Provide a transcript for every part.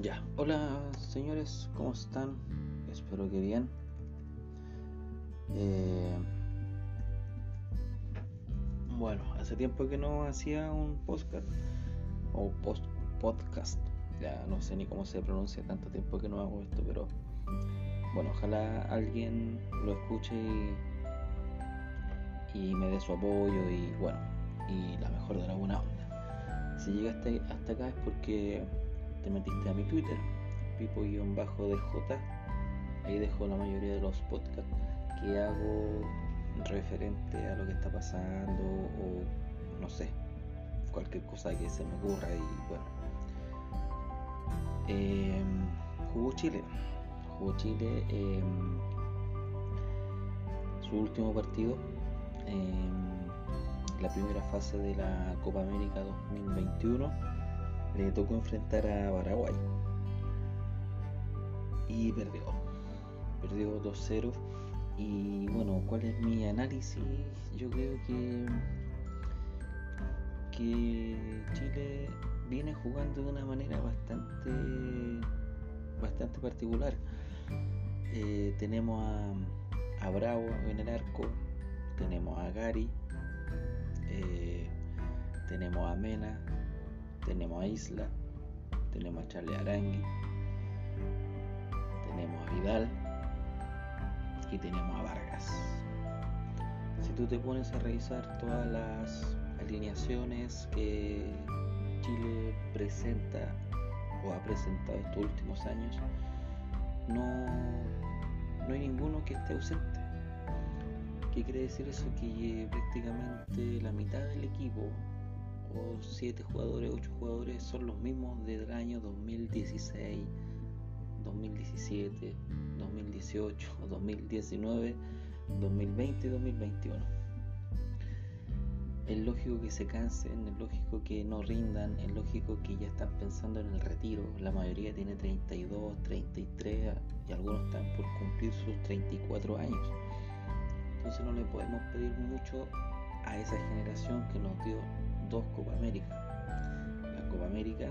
Ya, hola señores, ¿cómo están? Espero que bien. Eh, bueno, hace tiempo que no hacía un podcast o post podcast, ya no sé ni cómo se pronuncia, tanto tiempo que no hago esto, pero bueno, ojalá alguien lo escuche y, me dé su apoyo y bueno, y la mejor de la buena onda. Si llegaste hasta acá es porque te metiste a mi Twitter, pipo-dj, ahí dejo la mayoría de los podcasts que hago referente a lo que está pasando o no sé, cualquier cosa que se me ocurra y bueno. Eh, jugó Chile, jugó Chile em, su último partido, en la primera fase de la Copa América 2021 le tocó enfrentar a Paraguay y perdió. Perdió 2-0. Y bueno, ¿cuál es mi análisis? Yo creo que, que Chile viene jugando de una manera bastante, bastante particular. Eh, tenemos a, a, Bravo en el arco, tenemos a Gary, eh, tenemos a Mena, tenemos a Isla, tenemos a Charlie Arangui, tenemos a Vidal y tenemos a Vargas. Si tú te pones a revisar todas las alineaciones que Chile presenta o ha presentado estos últimos años, no, no hay ninguno que esté ausente. ¿Qué quiere decir eso? Que prácticamente la mitad del equipo o 7 jugadores, 8 jugadores son los mismos desde el año 2016, 2017, 2018, 2019, 2020 y 2021. Es lógico que se cansen, es lógico que no rindan, es lógico que ya están pensando en el retiro. La mayoría tiene 32, 33 y algunos están por cumplir sus 34 años. Entonces no le podemos pedir mucho a esa generación que nos dio dos Copa América. La Copa América,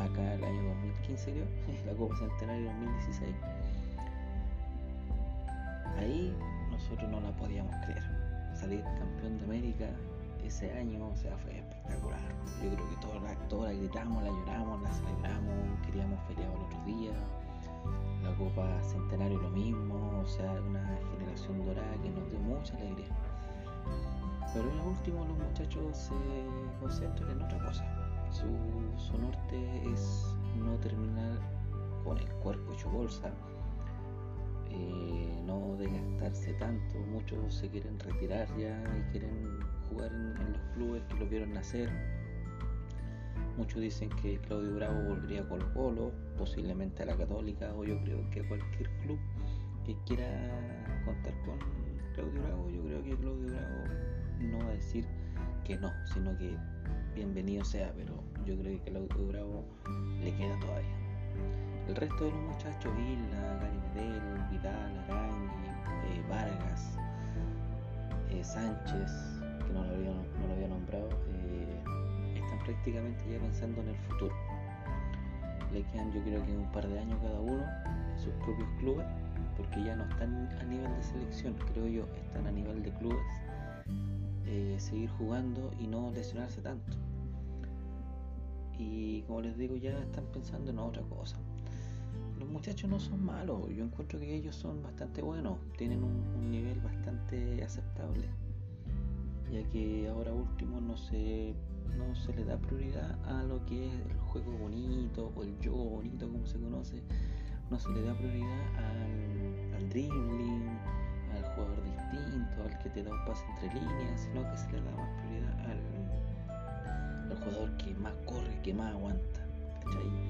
acá el año 2015 creo, la Copa Centenario 2016. Ahí nosotros no la podíamos creer. Salir campeón de América ese año, o sea, fue espectacular. Yo creo que todos la, todos la gritamos, la lloramos, la celebramos, queríamos feriado el otro día. La Copa Centenario lo mismo, o sea, una generación dorada que nos dio mucha alegría. Pero en lo último los muchachos se concentran en otra cosa. Su, norte es no terminar con el cuerpo hecho bolsa, eh, no desgastarse tanto. Muchos se quieren retirar ya y quieren jugar en, los clubes que lo vieron nacer. Muchos dicen que Claudio Bravo volvería a Colo Colo, posiblemente a la Católica o yo creo que a cualquier club que quiera contar con Claudio Bravo. Yo creo que Claudio Bravo no va a decir que no, sino que bienvenido sea, pero yo creo que el auto Bravo le queda todavía. El resto de los muchachos, Isla, Gary Medel, Vidal, Arangui, eh, Vargas, eh, Sánchez, que no lo había, nombrado, eh, prácticamente ya pensando en el futuro. Le quedan yo creo que un par de años cada uno en sus propios clubes, porque ya no están a nivel de selección, creo yo, están a nivel de clubes eh, seguir jugando y no lesionarse tanto. Y como les digo, ya están pensando en otra cosa. Los muchachos no son malos, yo encuentro que ellos son bastante buenos, tienen un, nivel bastante aceptable, ya que ahora último no se, no se le da prioridad a lo que es el juego bonito o el yo bonito como se conoce, no se le da prioridad al, al dribbling, al jugador distinto, al que te da un pase entre líneas, sino que se le da más prioridad al, al jugador que más corre, que más aguanta.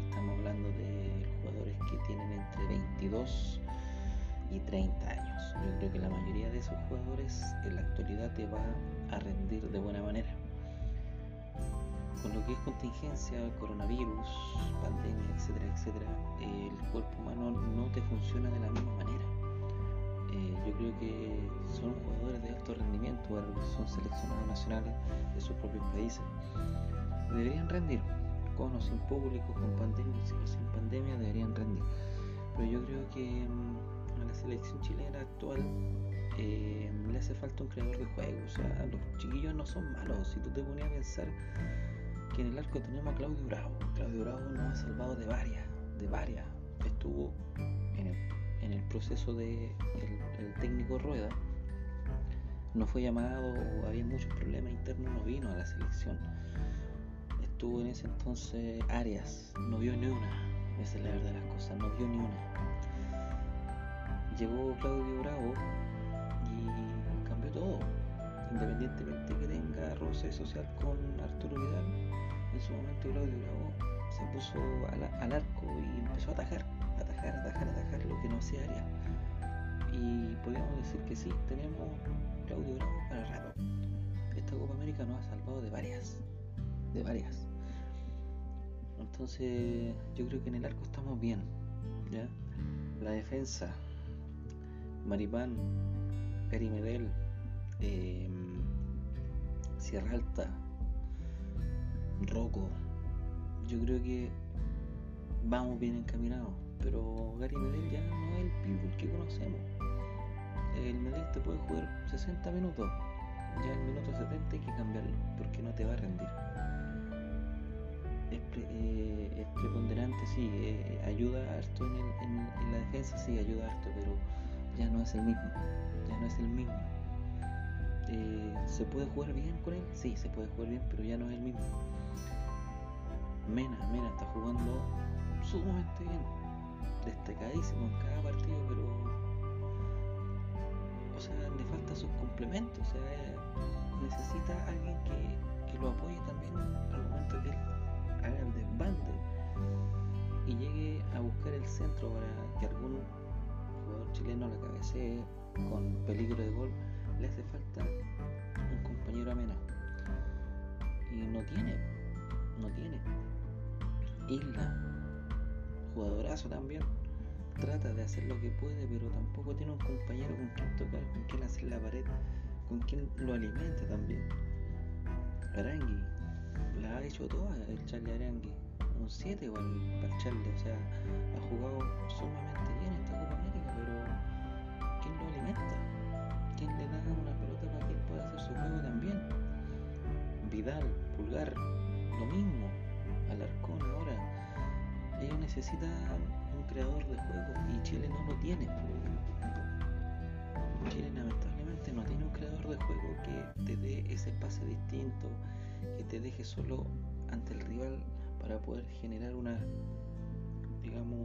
Estamos hablando de jugadores que tienen entre 22 y 30 años. Yo creo que la mayoría de esos jugadores en la actualidad te va a rendir de buena manera. Con lo que es contingencia, coronavirus, pandemia, etcétera, etcétera, el cuerpo humano no te funciona de la misma manera Eh, yo creo que son jugadores de alto rendimiento, son seleccionados nacionales de sus propios países. Deberían rendir, con o sin público, con pandemia o sin pandemia, deberían rendir. Pero yo creo que mm, a la selección chilena actual eh, le hace falta un creador de juego. O sea, los chiquillos no son malos. Si tú te ponías a pensar que en el arco tenemos a Claudio Bravo, Claudio Bravo nos ha salvado de varias, de varias. Estuvo en el proceso de el, técnico Rueda no fue llamado había muchos problemas internos, no vino a la selección. Estuvo en ese entonces Arias, no vio ni una, esa es la verdad de las cosas, no vio ni una. Llegó Claudio Bravo y cambió todo, independientemente que tenga roce social con Arturo Vidal. En su momento Claudio Bravo se puso al arco y empezó a atajar atajar, atajar, atajar lo que no sea área. Y podríamos decir que sí, tenemos Claudio Bravo para rato. Esta Copa América nos ha salvado de varias, de varias. Entonces yo creo que en el arco estamos bien. ¿ya? La defensa, Maripán, Gary eh, Sierra Alta, Rocco. Yo creo que vamos bien encaminados pero Gary Medel ya no es el people que conocemos. El Medel te puede jugar 60 minutos, ya el minuto 70 hay que cambiarlo, porque no te va a rendir. Es, eh, preponderante, sí, eh, ayuda harto en, en, la defensa, sí, ayuda harto, pero ya no es el mismo, ya no es el mismo. Eh, ¿Se puede jugar bien con él? Sí, se puede jugar bien, pero ya no es el mismo. Mena, Mena está jugando sumamente bien destacadísimo en cada partido, pero o sea, le falta sus complementos, o sea, necesita alguien que, lo apoye también al momento que él haga el desbande y llegue a buscar el centro para que algún jugador chileno la cabecee con peligro de gol, le hace falta tiene, no tiene. Isla, jugadorazo también, trata de hacer lo que puede, pero tampoco tiene un compañero con quien tocar, con quien hacer la pared, con quien lo alimenta también. Arangui la ha hecho toda el Charlie Arangui, un 7 igual para Charlie, o sea, ha jugado sumamente Pulgar, lo mismo, Alarcón ahora. Ellos necesitan creador de juego y Chile no lo tiene. Chile lamentablemente no tiene un creador de juego que te dé ese pase distinto, que te deje solo ante el rival para poder generar una, digamos,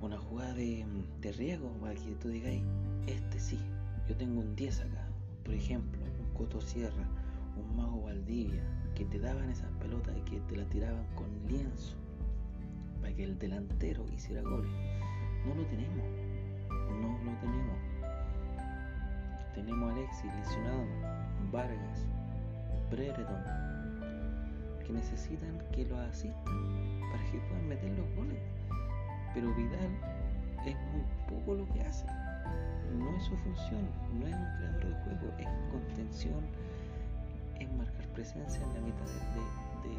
una jugada de, de riesgo para que tú digáis, este sí, yo tengo un 10 acá, por ejemplo, un Coto Sierra, Mago Valdivia, que te daban esas pelotas y que te la tiraban con lienzo que el delantero hiciera goles. No lo tenemos, no lo tenemos. Tenemos a Alexis lesionado, Vargas, Brereton, que necesitan que lo asistan para que puedan meter los goles. Pero Vidal es muy poco lo que hace. No es su función, no es un creador de juego, es contención, es marcar presencia en la mitad de, de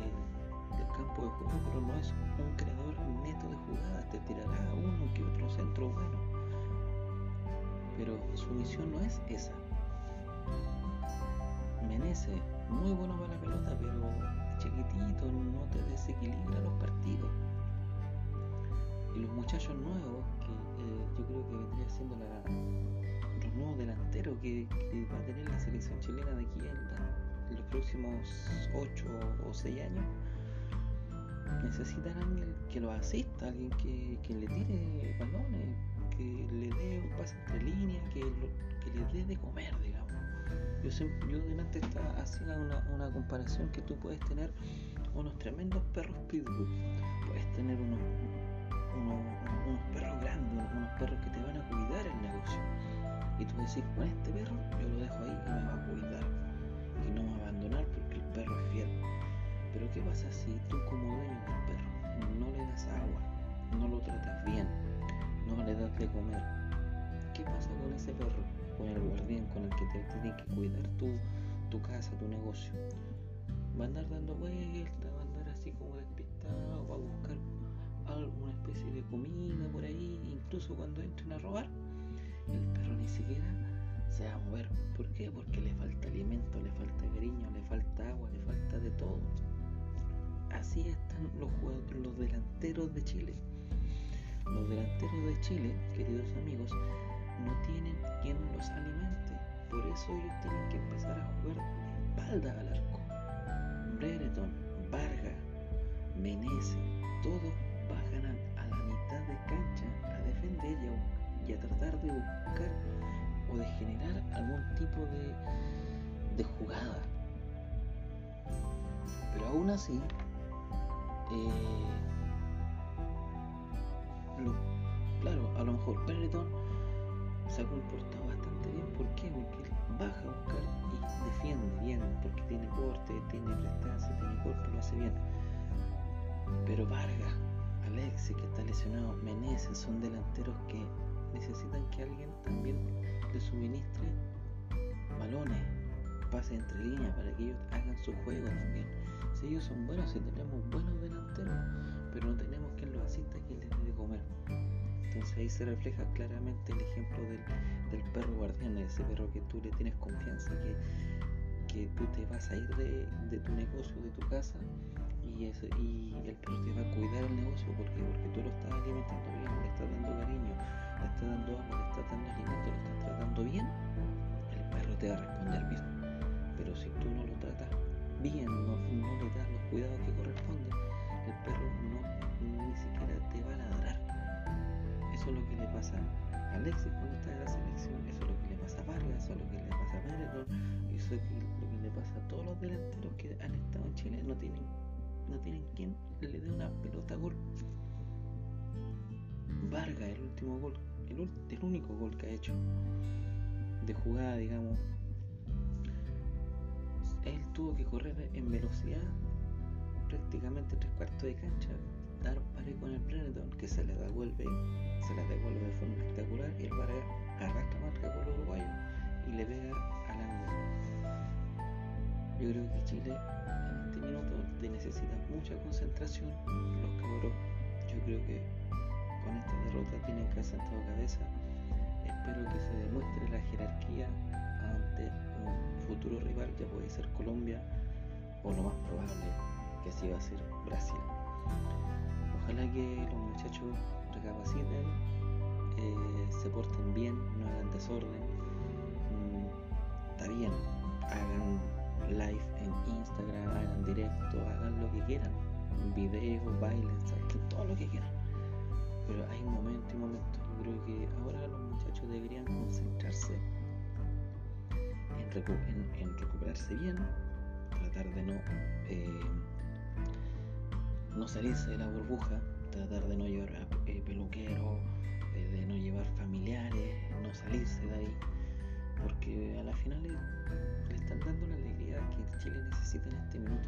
del campo de juego, pero no es un creador neto de jugadas, te tirará uno que otro centro bueno. Pero su misión no es esa. Menece, muy bueno para la pelota, pero chiquitito, no te desequilibra los partidos. Y los muchachos nuevos, que eh, yo creo que vendría siendo la, los nuevos delanteros que, va a tener la selección chilena de aquí en, los próximos 8 o 6 años, necesitan alguien que lo asista, alguien que, le tire balones, que le dé un pase entre líneas, que, que le dé de comer, digamos. Yo, yo delante hacía una, una comparación que tú puedes tener unos tremendos perros pitbull, puedes tener unos, unos, unos perros grandes, unos perros que te van a cuidar el negocio. Y tú decís, con este perro yo lo dejo ahí y me va a cuidar y no abandonar porque el perro es fiel. Pero ¿qué pasa si tú como dueño del perro no le das agua, no lo tratas bien, no le das de comer? ¿Qué pasa con ese perro, con el guardián, con el que te tiene que cuidar tu, tu casa, tu negocio? Va a andar dando vueltas, va a andar así como despistado, va a buscar alguna especie de comida por ahí, incluso cuando entren a robar, el perro ni siquiera se va a mover. ¿Por qué? Porque le falta alimento, le falta cariño, le falta agua, le falta de todo. Así están los, los delanteros de Chile. Los delanteros de Chile, queridos amigos, no tienen quien los alimente. Por eso ellos tienen que empezar a jugar de espalda al arco. Brereton, Varga, Menese, todos bajan a, la mitad de cancha a defender y a, tratar de buscar o de generar algún tipo de, de jugada. Pero aún así, eh, claro, a lo mejor Brereton se ha comportado bastante bien. ¿Por qué? Porque baja a buscar y defiende bien, porque tiene corte, tiene prestancia, tiene cuerpo, lo hace bien. Pero Vargas, Alexis, que está lesionado, Meneses, son delanteros que necesitan que alguien también les suministre balones, pase entre líneas para que ellos hagan su juego también. Si ellos son buenos, si tenemos buenos delanteros, pero no tenemos quien los asista, quien les dé de comer. Entonces ahí se refleja claramente el ejemplo del, perro guardián, ese perro que tú le tienes confianza, que, que tú te vas a ir de, tu negocio, de tu casa, y, y el perro te va a cuidar el negocio porque, porque tú lo estás alimentando bien, le estás dando te va a responder bien. Pero si tú no lo tratas bien, no, le das los cuidados que corresponden, el perro no ni siquiera te va a ladrar. Eso es lo que le pasa a Alexis cuando está en la selección, eso es lo que le pasa a Vargas, eso es lo que le pasa a Meredon, eso es lo que le pasa a todos los delanteros que han estado en Chile, no tienen, no tienen quien le dé una pelota a gol. Vargas, el último gol, el, el único gol que ha hecho de jugada, digamos, él tuvo que correr en velocidad prácticamente tres cuartos de cancha dar pare con el Benetton que se le devuelve se la devuelve de forma espectacular y el Vargas arrastra marca con el uruguayo y le pega al ángulo yo creo que Chile en este minuto necesita mucha concentración. Los cabros yo creo que con esta derrota tienen que haber sentado cabeza espero que se demuestre la jerarquía ante un futuro rival ya puede ser Colombia o lo más probable que así va a ser Brasil Ojalá que los muchachos recapaciten, eh, se porten bien, no hagan desorden. Mm, está bien, hagan live en Instagram, hagan directo, hagan lo que quieran, videos, bailes, todo lo que quieran. Pero hay momentos y momentos. Creo que ahora los muchachos deberían concentrarse en, recuperarse bien, tratar de no eh, no salirse de la burbuja, tratar de no llevar eh, peluquero, eh, de no llevar familiares, no salirse de ahí, porque a la final le, están dando la alegría que Chile necesita en este minuto.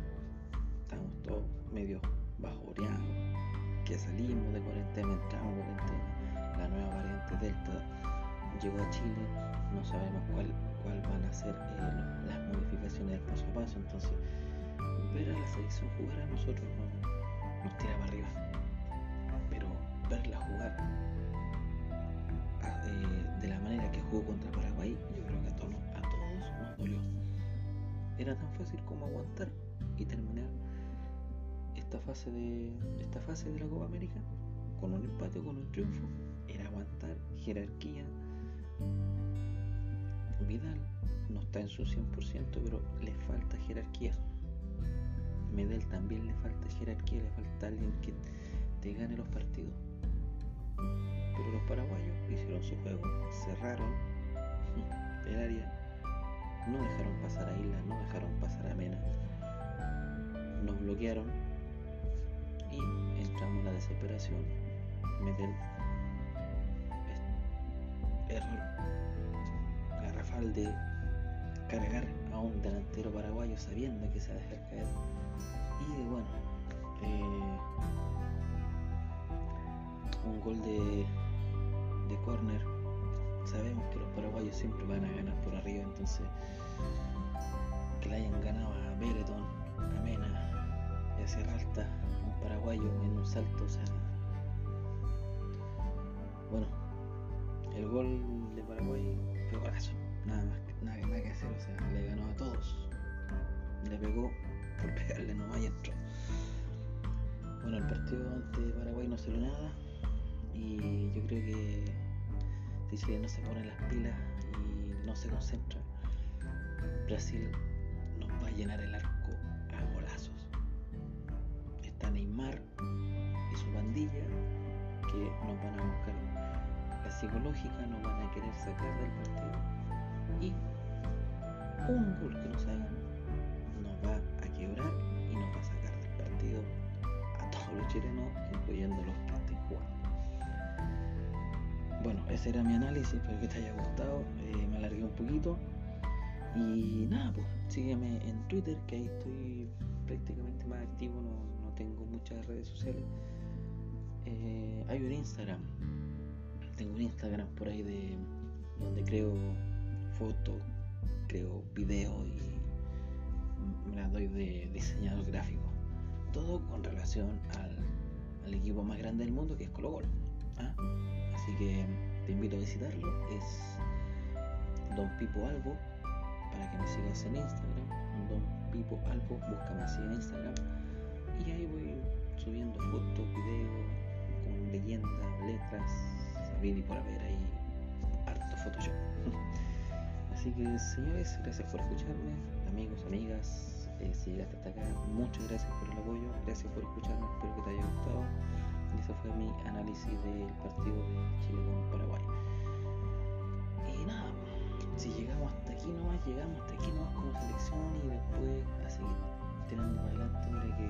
Estamos todos medio bajoreados, que salimos de cuarentena, entramos en cuarentena, la nueva variante Delta llegó a Chile, no sabemos cuál, cuál van a ser eh, las modificaciones del paso a paso, entonces ver a la selección jugar a nosotros no nos tira para arriba. Pero verla jugar ah, eh, de la manera que jugó contra Paraguay, yo creo que a todos, a todos nos dolió. Era tan fácil como aguantar y terminar esta fase de esta fase de la Copa América con un empate o con un triunfo. Aguantar jerarquía. Vidal no está en su 100%, pero le falta jerarquía. Medel también le falta jerarquía, le falta alguien que te gane los partidos. Pero los paraguayos hicieron su juego, cerraron el área, no dejaron pasar a Isla, no dejaron pasar a Mena, nos bloquearon y entramos en la desesperación. Medel, error garrafal de cargar a un delantero paraguayo sabiendo que se va a dejar caer. Y bueno, eh, un gol de, de corner sabemos que los paraguayos siempre van a ganar por arriba, entonces que le hayan ganado a Bereton, a Mena y a Sierra Alta, un paraguayo en un salto, o sea, bueno, el gol de Paraguay fue golazo, nada más, nada, nada que hacer, o sea, le ganó a todos, le pegó por pegarle nomás y entró. Bueno, el partido ante Paraguay no salió nada y yo creo que si Chile no se pone las pilas y no se concentra, Brasil nos va a llenar el arco psicológica, nos van a querer sacar del partido y un gol que nos hagan nos va a quebrar y nos va a sacar del partido a todos los chilenos, incluyendo los que estén jugando. Bueno, ese era mi análisis, espero que te haya gustado. Eh, me alargué un poquito. Y nada, pues sígueme en Twitter, que ahí estoy prácticamente más activo, no, no tengo muchas redes sociales. Eh, hay un Instagram, tengo un Instagram por ahí de donde creo fotos, creo videos y me las doy de diseñador gráfico. Todo con relación al, al equipo más grande del mundo que es Colo Colo. ¿ah? Así que te invito a visitarlo. Es Don Pipo Albo. Para que me sigas en Instagram. Don Pipo Albo. Búscame así en Instagram. Y ahí voy subiendo fotos, videos con leyendas, letras, saber y por haber ahí harto Photoshop. Así que señores, gracias por escucharme, amigos, amigas, eh, si llegaste hasta acá, muchas gracias por el apoyo, gracias por escucharme, espero que te haya gustado. Y ese fue mi análisis del partido de Chile con Paraguay. Y nada, si llegamos hasta aquí nomás, llegamos hasta aquí nomás como selección y después a seguir tirando para adelante, mira que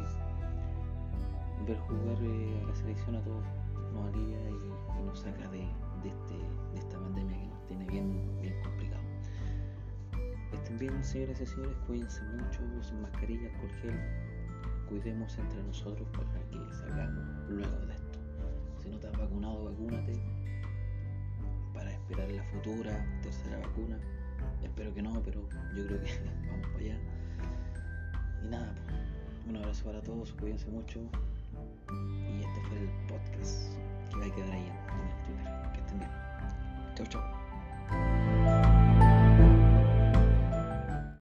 ver jugar eh, a la selección a todos nos alivia y, y nos saca de, de, este, de esta pandemia que nos tiene bien, bien complicado. Estén bien, señores y señores, cuídense mucho, usen mascarillas, alcohol gel, cuidemos entre nosotros para que salgamos luego de esto. Si no has vacunado, vacúnate para esperar la futura tercera vacuna. Espero que no, pero yo creo que vamos para allá. Y nada, un abrazo para todos, cuídense mucho. Y este fue el podcast que va a quedar ahí en el Twitter. Que estén bien. Chau, chau.